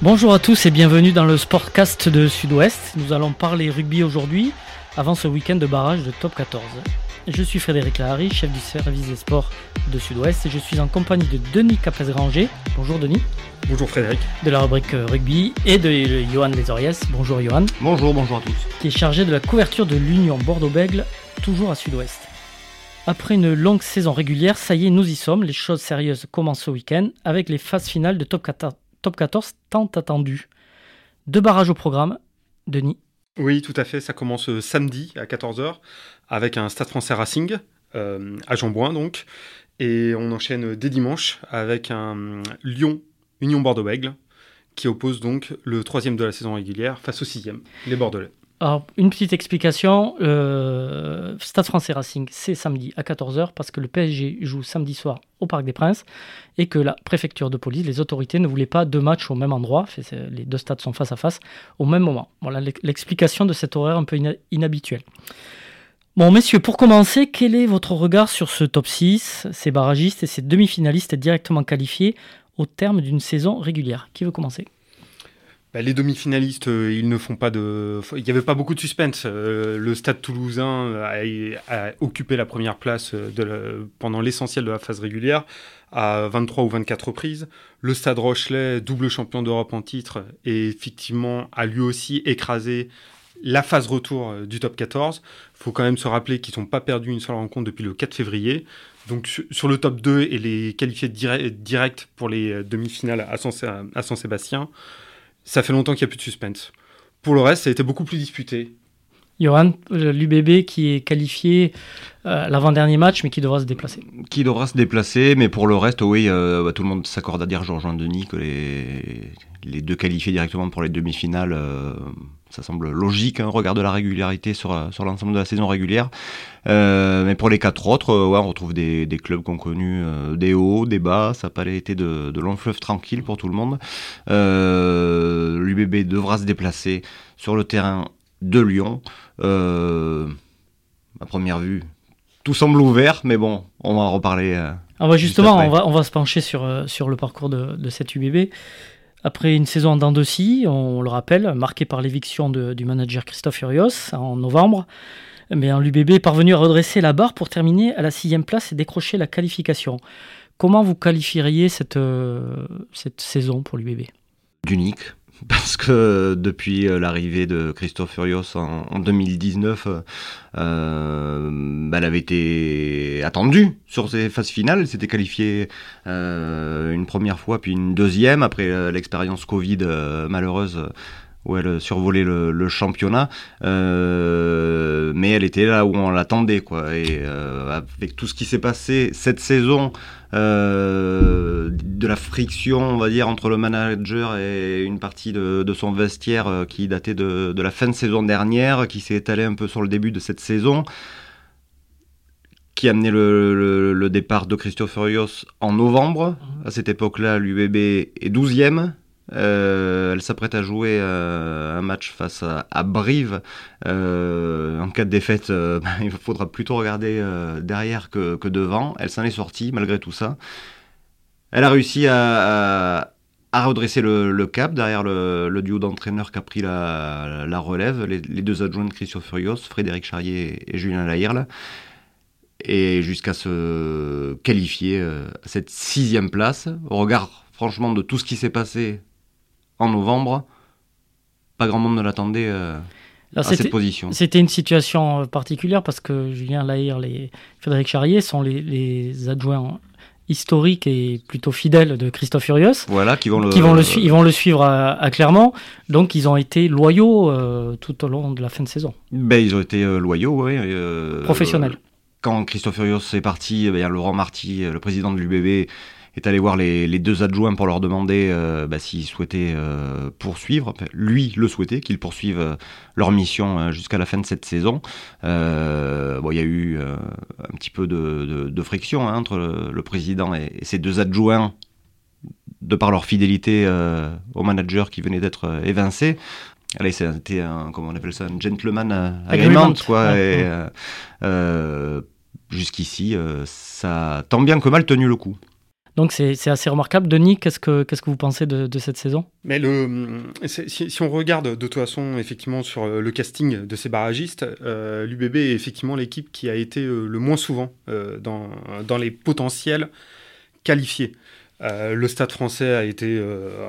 Bonjour à tous et bienvenue dans le Sportcast de Sud-Ouest. Nous allons parler rugby aujourd'hui, avant ce week-end de barrage de Top 14. Je suis Frédéric Lahari, chef du service des sports de Sud-Ouest et je suis en compagnie de Denis Capes-Granger. Bonjour Denis. Bonjour Frédéric. De la rubrique rugby et de Johan Lesoriès. Bonjour Johan. Bonjour, bonjour à tous. Qui est chargé de la couverture de l'Union Bordeaux-Bègle, toujours à Sud-Ouest. Après une longue saison régulière, ça y est, nous y sommes. Les choses sérieuses commencent ce week-end avec les phases finales de Top 14 top 14 tant attendu. Deux barrages au programme, Denis. Oui, tout à fait. Ça commence euh, samedi à 14h avec un Stade français Racing euh, à Jean-Bouin donc. Et on enchaîne dès dimanche avec un Lyon Union Bordeaux-Bègle qui oppose donc le troisième de la saison régulière face au sixième, les Bordelais. Alors, une petite explication. Euh, Stade français Racing, c'est samedi à 14h parce que le PSG joue samedi soir au Parc des Princes et que la préfecture de police, les autorités ne voulaient pas deux matchs au même endroit. Les deux stades sont face à face au même moment. Voilà l'explication de cet horaire un peu inhabituel. Bon, messieurs, pour commencer, quel est votre regard sur ce top 6, ces barragistes et ces demi-finalistes directement qualifiés au terme d'une saison régulière? Qui veut commencer? Bah, les demi-finalistes, euh, ils ne font pas de. Il n'y avait pas beaucoup de suspense. Euh, le Stade Toulousain a, occupé la première place euh, pendant l'essentiel de la phase régulière à 23 ou 24 reprises. Le Stade Rochelet, double champion d'Europe en titre, et effectivement a lui aussi écrasé la phase retour du top 14. Il faut quand même se rappeler qu'ils n'ont pas perdu une seule rencontre depuis le 4 février. Donc sur, le top 2 et les qualifiés directs pour les demi-finales à Saint-Sébastien, ça fait longtemps qu'il n'y a plus de suspense. Pour le reste, ça a été beaucoup plus disputé. Johan, l'UBB qui est qualifié euh, l'avant-dernier match, mais qui devra se déplacer. Qui devra se déplacer, mais pour le reste, oui, euh, bah, tout le monde s'accorde à dire, Jean-Jean Denis, que les, les, deux qualifiés directement pour les demi-finales, euh, ça semble logique, hein, regard de la régularité sur, sur l'ensemble de la saison régulière. mais pour les quatre autres, ouais, on retrouve des, des clubs qu'on connu des hauts, des bas, ça n'a pas été de, de longs fleuves tranquilles pour tout le monde. L'UBB devra se déplacer sur le terrain de Lyon. Euh, à première vue, tout semble ouvert, mais bon, on va en reparler. Euh, ah justement, on va, on va se pencher sur, euh, sur le parcours de, de cette UBB. Après une saison scie, on le rappelle, marquée par l'éviction du manager Christophe Furios en novembre, mais l'UBB est parvenu à redresser la barre pour terminer à la sixième place et décrocher la qualification. Comment vous qualifieriez cette, cette saison pour l'UBB D'unique, parce que depuis euh, l'arrivée de Christophe Furios en, 2019, euh, euh, elle avait été attendue sur ses phases finales. Elle s'était qualifiée une première fois, puis une deuxième, après l'expérience Covid malheureuse où elle survolait le, championnat, euh, mais elle était là où on l'attendait. Et euh, avec tout ce qui s'est passé cette saison, euh, de la friction, on va dire, entre le manager et une partie de, son vestiaire qui datait de, la fin de saison dernière, qui s'est étalée un peu sur le début de cette saison qui a amené le, départ de Christophe Furios en novembre. À cette époque-là, l'UBB est 12e. Euh, elle s'apprête à jouer euh, un match face à, Brive. Euh, en cas de défaite, bah, il faudra plutôt regarder derrière que, devant. Elle s'en est sortie malgré tout ça. Elle a réussi à, redresser le, cap derrière le, duo d'entraîneurs qui a pris la, relève, les, deux adjoints de Christophe Furios, Frédéric Charrier et Julien Lahirle et jusqu'à se qualifier à cette sixième place. Au regard, franchement, de tout ce qui s'est passé en novembre, pas grand monde ne l'attendait euh, à cette position. C'était une situation euh, particulière parce que Julien Lahire et Frédéric Charrier sont les, adjoints historiques et plutôt fidèles de Christophe Furios. Voilà, qui vont le, qui vont le, ils vont le suivre à, Clermont. Donc ils ont été loyaux euh, tout au long de la fin de saison. Ben, ils ont été loyaux, oui. Professionnels. quand Christophe Furios est parti, ben, Laurent Marty, le président de l'UBB, est allé voir les, deux adjoints pour leur demander euh, bah, s'ils souhaitaient euh, poursuivre. lui le souhaitait, qu'ils poursuivent euh, leur mission jusqu'à la fin de cette saison. bon, il y a eu un petit peu de, friction hein, entre le, président et, ses deux adjoints de par leur fidélité au manager qui venait d'être évincé. Allez, c'était un, comment on appelle ça, un gentleman agreement, quoi. jusqu'ici, ça a tant bien que mal tenu le coup. Donc c'est assez remarquable. Denis, qu'est-ce que, que vous pensez de, cette saison? Mais le, si, si, on regarde de toute façon effectivement sur le casting de ces barragistes, euh, l'UBB est effectivement l'équipe qui a été le moins souvent dans, dans les potentiels qualifiés. Euh, le Stade français a été euh,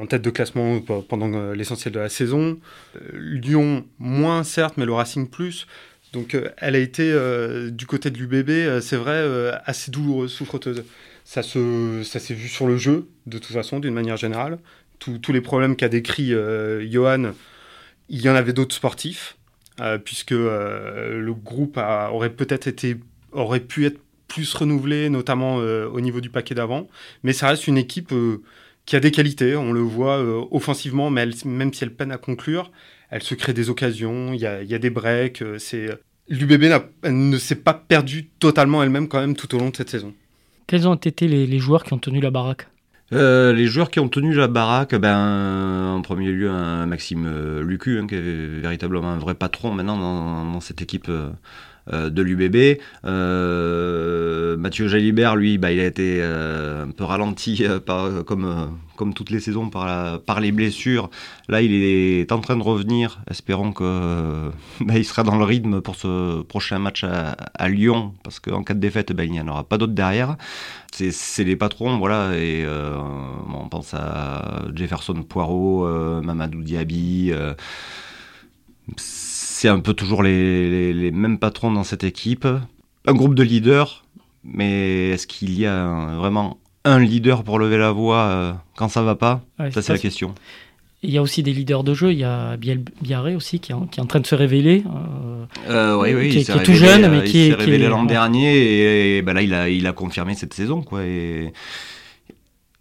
en, tête de classement pendant euh, l'essentiel de la saison. Lyon, moins certes, mais le Racing plus. Donc elle a été du côté de l'UBB, c'est vrai, assez douloureuse, souffreteuse. Ça s'est ça vu sur le jeu, de toute façon, d'une manière générale. tous les problèmes qu'a décrit Johan, il y en avait d'autres sportifs, puisque le groupe aurait peut-être été aurait pu être plus renouvelée, notamment euh, au niveau du paquet d'avant. Mais ça reste une équipe euh, qui a des qualités. On le voit euh, offensivement, mais même si elle peine à conclure, elle se crée des occasions, il y a, des breaks. c'est L'UBB ne s'est pas perdue totalement elle-même quand même tout au long de cette saison. Quels ont été les, joueurs qui ont tenu la baraque? Les joueurs qui ont tenu la baraque, ben, en premier lieu, un Maxime Lucu, hein, qui est véritablement un vrai patron maintenant dans, cette équipe euh, de l'UBB. Euh, Mathieu Jalibert, lui, bah, il a été euh, un peu ralenti par, comme, comme toutes les saisons par, les blessures. Là, il est en train de revenir. Espérons que bah, sera dans le rythme pour ce prochain match à, Lyon, parce qu'en cas de défaite, bah, il n'y en aura pas d'autres derrière. C'est les patrons, voilà. Et on pense à Jefferson Poirot, Mamadou Diaby c'est un peu toujours les, mêmes patrons dans cette équipe. Un groupe de leaders, mais est-ce qu'il y a vraiment un leader pour lever la voix euh, quand ça va pas? Ça, c'est la question. Il y a aussi des leaders de jeu. Il y a Biel Biarré aussi qui est, en, train de se révéler. Euh, euh, oui, oui, qui, est tout jeune, mais qui s'est révélé l'an dernier et, ben là il a, il a confirmé cette saison quoi. Et,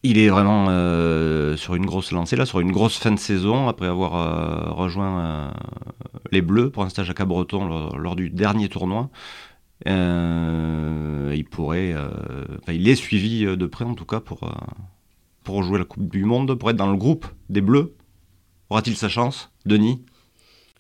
il est vraiment euh, sur une grosse lancée, là, sur une grosse fin de saison, après avoir euh, rejoint euh, les Bleus pour un stage à Cabreton lors, du dernier tournoi. il pourrait, il est suivi de près en tout cas pour, pour jouer la Coupe du Monde, pour être dans le groupe des Bleus. Aura-t-il sa chance, Denis?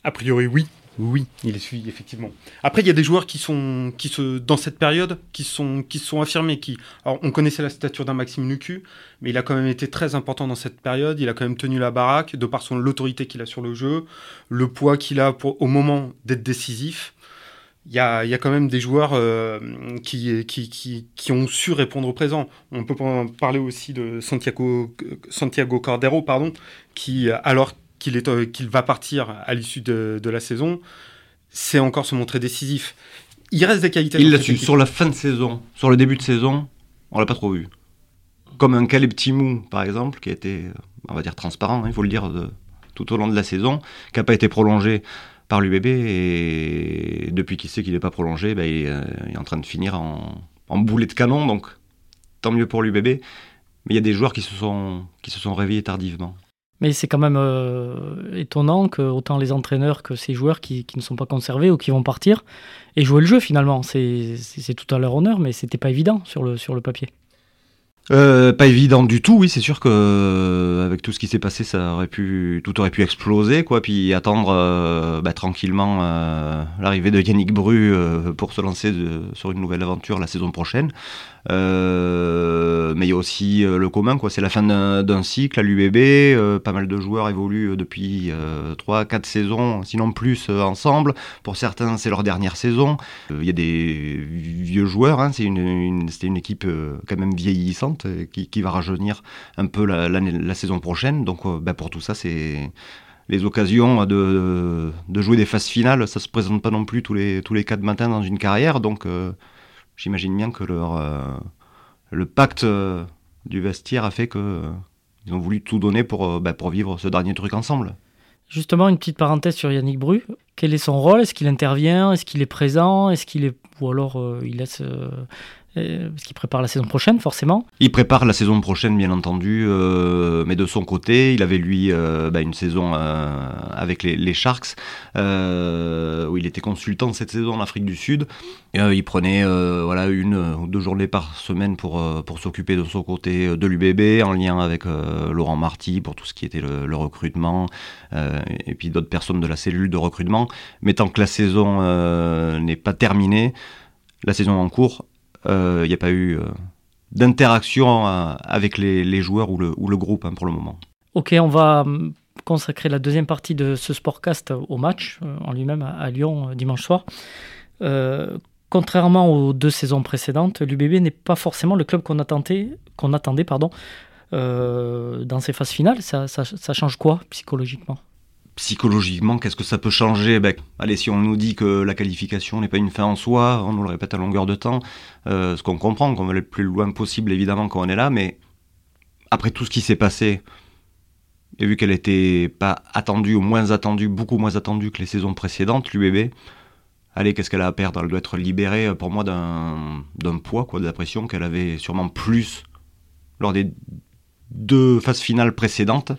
A priori, oui. Oui, il est suivi, effectivement. Après, il y a des joueurs qui sont, qui se, dans cette période, qui sont, qui sont affirmés. Qui, alors, on connaissait la stature d'un Maxime Lucu, mais il a quand même été très important dans cette période. Il a quand même tenu la baraque, de par son l'autorité qu'il a sur le jeu, le poids qu'il a au moment d'être décisif. Il y, a, y a, quand même des joueurs euh, qui, qui, qui, qui, ont su répondre au présent. On peut parler aussi de Santiago, Santiago Cordero, pardon, qui, alors qu'il euh, qu'il va partir à l'issue de, la saison, c'est encore se montrer décisif. Il reste des qualités. Il l'a su. Sur la fin de saison, sur le début de saison, on l'a pas trop vu. Comme un Caleb Timou, par exemple, qui a été, on va dire, transparent, hein, il faut le dire, tout au long de la saison, qui n'a pas été prolongé par l'UBB. Et depuis qu'il sait qu'il n'est pas prolongé, bah, euh, il, est, en train de finir en, en boulet de canon. Donc, tant mieux pour l'UBB. Mais il y a des joueurs qui se sont, qui se sont réveillés tardivement. Mais c'est quand même euh, étonnant que autant les entraîneurs que ces joueurs qui, ne sont pas conservés ou qui vont partir et jouer le jeu finalement. C'est tout à leur honneur, mais c'était pas évident sur le, sur le papier. Euh, pas évident du tout, oui, c'est sûr que euh, avec tout ce qui s'est passé, ça aurait pu, tout aurait pu exploser, quoi. Puis attendre euh, bah, tranquillement l'arrivée de Yannick Bru pour se lancer sur une nouvelle aventure la saison prochaine. mais il y a aussi le commun, quoi. C'est la fin d'un cycle à l'UBB. pas mal de joueurs évoluent depuis 3-4 saisons, sinon plus, ensemble. Pour certains, c'est leur dernière saison. Il y a des vieux joueurs. Hein. C'est une, une, une équipe quand même vieillissante qui, va rajeunir un peu la, saison prochaine. Donc euh, ben, pour tout ça, c'est les occasions de, jouer des phases finales, ça se présente pas non plus tous les, tous les quatre matins dans une carrière. Donc euh, j'imagine bien que leur, euh, le pacte du vestiaire a fait qu'ils ont voulu tout donner pour, ben, pour vivre ce dernier truc ensemble. Justement, une petite parenthèse sur Yannick Bru. Quel est son rôle? Est-ce qu'il intervient? Est-ce qu'il est présent? Est-ce qu'il est ou alors il laisse euh, parce qu'il prépare la saison prochaine, forcément. Il prépare la saison prochaine, bien entendu, euh, mais de son côté, il avait lui euh, bah, une saison avec les, Sharks, où il était consultant cette saison en Afrique du Sud. il prenait voilà, une ou deux journées par semaine pour, pour s'occuper de son côté de l'UBB, en lien avec Laurent Marty pour tout ce qui était le recrutement, et puis d'autres personnes de la cellule de recrutement. Mais tant que la saison n'est pas terminée, la saison en cours, il euh, n'y a pas eu euh, d'interaction avec les, joueurs ou le, ou le groupe hein, pour le moment. Ok, on va hum, consacrer la deuxième partie de ce Sportcast au match en lui-même à, Lyon dimanche soir. contrairement aux deux saisons précédentes, l'UBB n'est pas forcément le club qu'on attendait, qu'on attendait pardon, dans ces phases finales. ça change quoi psychologiquement? Psychologiquement, qu'est-ce que ça peut changer? Ben, Allez, si on nous dit que la qualification n'est pas une fin en soi, on nous le répète à longueur de temps, euh, ce qu'on comprend, qu'on veut aller le plus loin possible évidemment quand on est là, mais après tout ce qui s'est passé, et vu qu'elle n'était pas attendue ou moins attendue, beaucoup moins attendue que les saisons précédentes, l'UBB, allez, qu'est-ce qu'elle a à perdre? Elle doit être libérée euh, pour moi d'un poids, quoi, de la pression qu'elle avait sûrement plus lors des deux phases finales précédentes.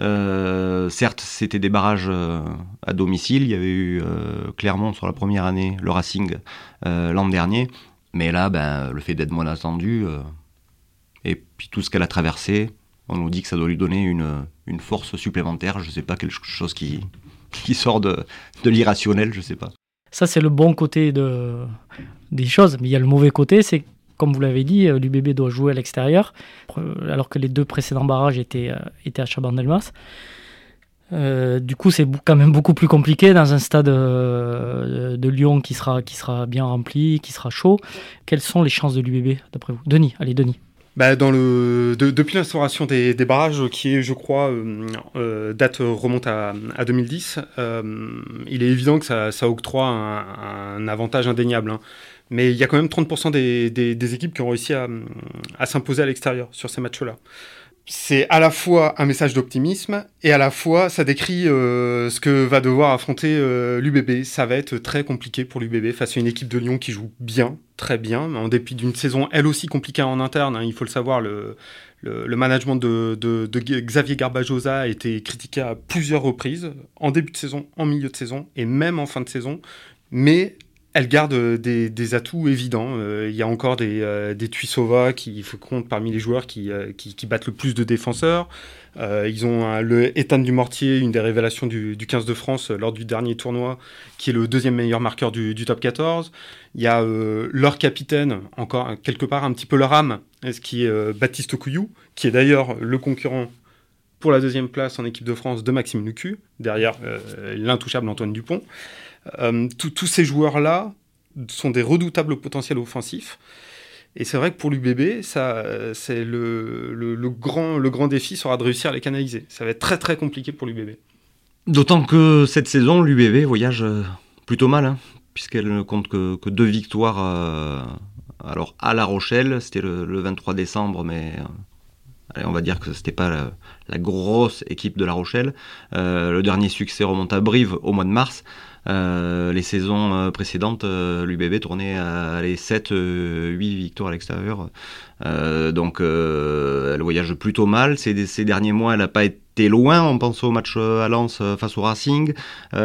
Euh, certes, c'était des barrages euh, à domicile. Il y avait eu euh, Clermont sur la première année, le Racing l'an dernier. Mais là, ben, le fait d'être moins attendu, et puis tout ce qu'elle a traversé, on nous dit que ça doit lui donner une, force supplémentaire. Je ne sais pas, quelque chose qui, sort de, l'irrationnel, je ne sais pas. Ça, c'est le bon côté de, des choses. Mais il y a le mauvais côté, c'est comme vous l'avez dit, euh, l'UBB doit jouer à l'extérieur, euh, alors que les deux précédents barrages étaient, euh, étaient à Chabandelmas. Euh, du coup, c'est quand même beaucoup plus compliqué dans un stade de Lyon qui sera, qui sera bien rempli, qui sera chaud. Quelles sont les chances de l'UBB, d'après vous? Denis, allez, Denis. Bah, dans le, depuis l'instauration des, des, barrages, qui est, je crois, date remonte à, à 2010, il est évident que ça, ça octroie un, un avantage indéniable. Hein. Mais il y a quand même 30% des, des, équipes qui ont réussi à, à s'imposer à l'extérieur sur ces matchs-là. C'est à la fois un message d'optimisme et à la fois ça décrit euh, ce que va devoir affronter euh, l'UBB. Ça va être très compliqué pour l'UBB face à une équipe de Lyon qui joue bien, très bien, en dépit d'une saison elle aussi compliquée en interne. Hein, il faut le savoir, le, management de, de, de, Xavier Garbajosa a été critiqué à plusieurs reprises, en début de saison, en milieu de saison et même en fin de saison. Mais elle garde euh, des, atouts évidents. Euh, il y a encore des, euh, des Tuisova qui comptent parmi les joueurs qui, qui, battent le plus de défenseurs. ils ont le Ethan Dumortier, une des révélations du, 15 de France lors du dernier tournoi, qui est le deuxième meilleur marqueur du, top 14. Il y a leur capitaine, encore quelque part un petit peu leur âme, ce qui est Baptiste Couillou, qui est d'ailleurs le concurrent pour la deuxième place en équipe de France de Maxime Lucu, derrière l'intouchable Antoine Dupont. Euh, tous ces joueurs-là sont des redoutables potentiels offensifs. Et c'est vrai que pour l'UBB, ça, c'est le, grand, le grand défi sera de réussir à les canaliser. Ça va être très très compliqué pour l'UBB. D'autant que cette saison, l'UBB voyage euh, plutôt mal, hein, puisqu'elle ne compte que, que deux victoires. Euh, alors à La Rochelle, c'était le, 23 décembre, mais on va dire que c'était pas la, grosse équipe de La Rochelle. le dernier succès remonte à Brive au mois de mars. Euh, les saisons euh, précédentes, euh, l'UBB tournait à les 7, 8 victoires à l'extérieur. donc elle voyage plutôt mal. Ces, ces derniers mois, elle n'a pas été loin. On pense au match à Lens face au Racing. elle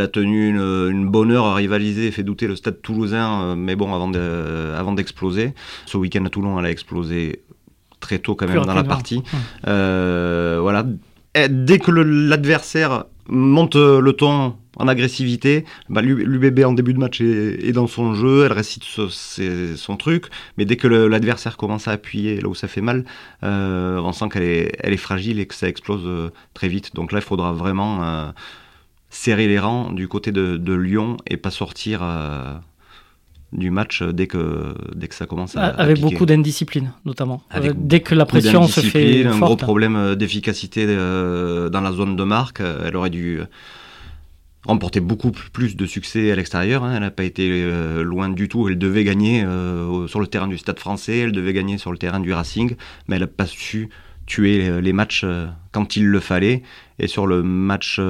a tenu une, bonne heure à rivaliser, fait douter le stade toulousain, mais bon, avant, avant d'exploser. Ce week-end à Toulon, elle a explosé très tôt quand même dans la partie. voilà. dès que l'adversaire monte euh, le ton en agressivité. Bah, L'UBB en début de match est, dans son jeu, elle récite son truc, mais dès que l'adversaire commence à appuyer là où ça fait mal, euh, on sent qu'elle est, fragile et que ça explose euh, très vite. Donc là, il faudra vraiment serrer les rangs du côté de, Lyon et pas sortir du match dès que, dès que ça commence à. Avec beaucoup d'indiscipline, notamment. dès que la pression se fait. Un gros problème d'efficacité dans la zone de marque. Elle aurait dû remporter beaucoup plus de succès à l'extérieur. Hein. Elle n'a pas été euh, loin du tout. Elle devait gagner euh, sur le terrain du Stade français, elle devait gagner sur le terrain du Racing, mais elle n'a pas su tuer les matchs euh, quand il le fallait. Et sur le match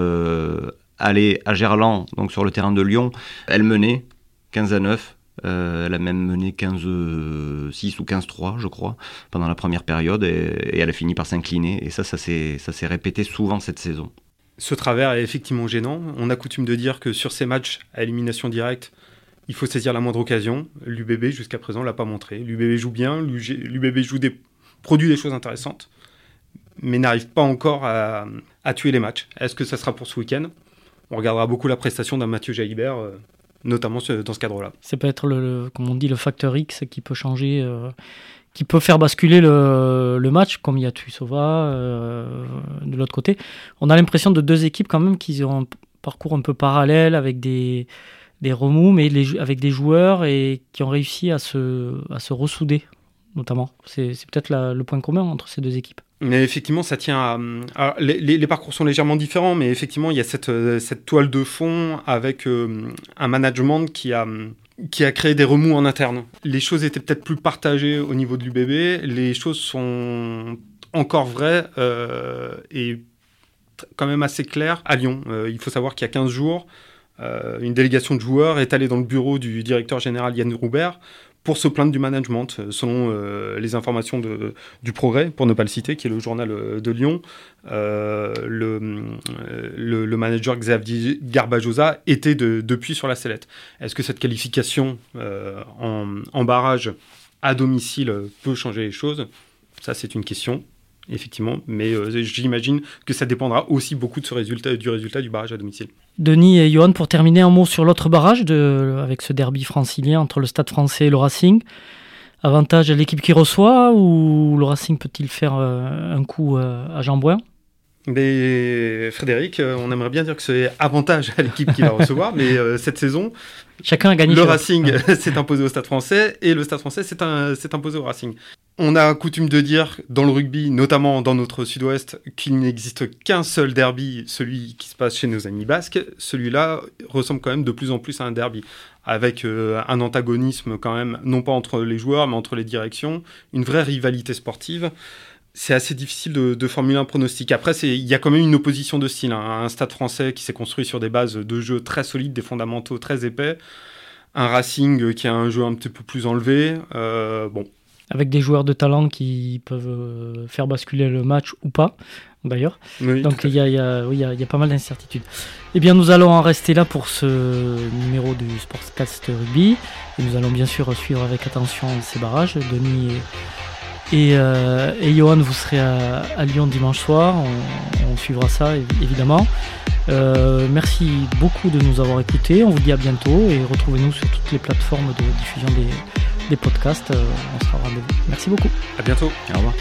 aller à Gerland, donc sur le terrain de Lyon, elle menait 15 à 9. Elle a même mené 15-6 ou 15-3, je crois, pendant la première période, et, elle a fini par s'incliner. Et ça, ça s'est répété souvent cette saison ce travers est effectivement gênant. On a coutume de dire que sur ces matchs à élimination directe, il faut saisir la moindre occasion. L'UBB, jusqu'à présent, l'a pas montré. L'UBB joue bien, l'UBB produit des choses intéressantes, mais n'arrive pas encore à, tuer les matchs. Est-ce que ça sera pour ce week-end? On regardera beaucoup la prestation d'un Mathieu Jaibert, euh, notamment dans ce cadre-là. C'est peut-être, le, comme on dit, le facteur X qui peut changer, qui peut faire basculer le, match, comme il y a Tuisova de l'autre côté. On a l'impression de deux équipes quand même qui ont un parcours un peu parallèle avec des remous, mais avec des joueurs et qui ont réussi à se ressouder, notamment. C'est peut-être le point commun entre ces deux équipes. Mais effectivement, ça tient à. les, parcours sont légèrement différents, mais effectivement, il y a cette, cette toile de fond avec euh, un management qui a, qui a créé des remous en interne. Les choses étaient peut-être plus partagées au niveau de l'UBB. Les choses sont encore vraies euh, et quand même assez claires à Lyon. Euh, il faut savoir qu'il y a 15 jours, euh, une délégation de joueurs est allée dans le bureau du directeur général Yann Roubert pour se plaindre du management, euh, selon euh, les informations du Progrès, pour ne pas le citer, qui est le journal de Lyon. le, manager Xavier Garbajosa était depuis sur la sellette. Est-ce que cette qualification en, barrage à domicile peut changer les choses? Ça, c'est une question effectivement, mais j'imagine que ça dépendra aussi beaucoup de ce résultat, du résultat du barrage à domicile. Denis et Johan, pour terminer, un mot sur l'autre barrage de, avec ce derby francilien entre le Stade français et le Racing. Avantage à l'équipe qui reçoit ou le Racing peut-il faire euh, un coup euh, à Jean Bouin? Mais Frédéric, euh, on aimerait bien dire que c'est avantage à l'équipe qui va recevoir, mais cette saison, chacun a gagné. Le Racing s'est imposé au Stade Français et le Stade Français s'est imposé au Racing. On a coutume de dire dans le rugby, notamment dans notre sud-ouest, qu'il n'existe qu'un seul derby, celui qui se passe chez nos amis basques. Celui-là ressemble quand même de plus en plus à un derby, avec euh, un antagonisme quand même, non pas entre les joueurs, mais entre les directions, une vraie rivalité sportive. C'est assez difficile de, formuler un pronostic. Après, il y a quand même une opposition de style. Hein. Un stade français qui s'est construit sur des bases de jeu très solides, des fondamentaux très épais. Un Racing qui a un jeu un petit peu plus enlevé. Euh, bon, avec des joueurs de talent qui peuvent euh, faire basculer le match ou pas, d'ailleurs. Donc il y a, y, a, y, a, y a, pas mal d'incertitudes. Eh bien, nous allons en rester là pour ce numéro du Sportscast Rugby. Et nous allons bien sûr suivre avec attention ces barrages. Denis et, et, euh, et Johan, vous serez à, Lyon dimanche soir. On, suivra ça, évidemment. Euh, merci beaucoup de nous avoir écoutés. On vous dit à bientôt et retrouvez-nous sur toutes les plateformes de diffusion des des podcasts. Euh, on sera au rendez-vous. Merci beaucoup. À bientôt. Au revoir.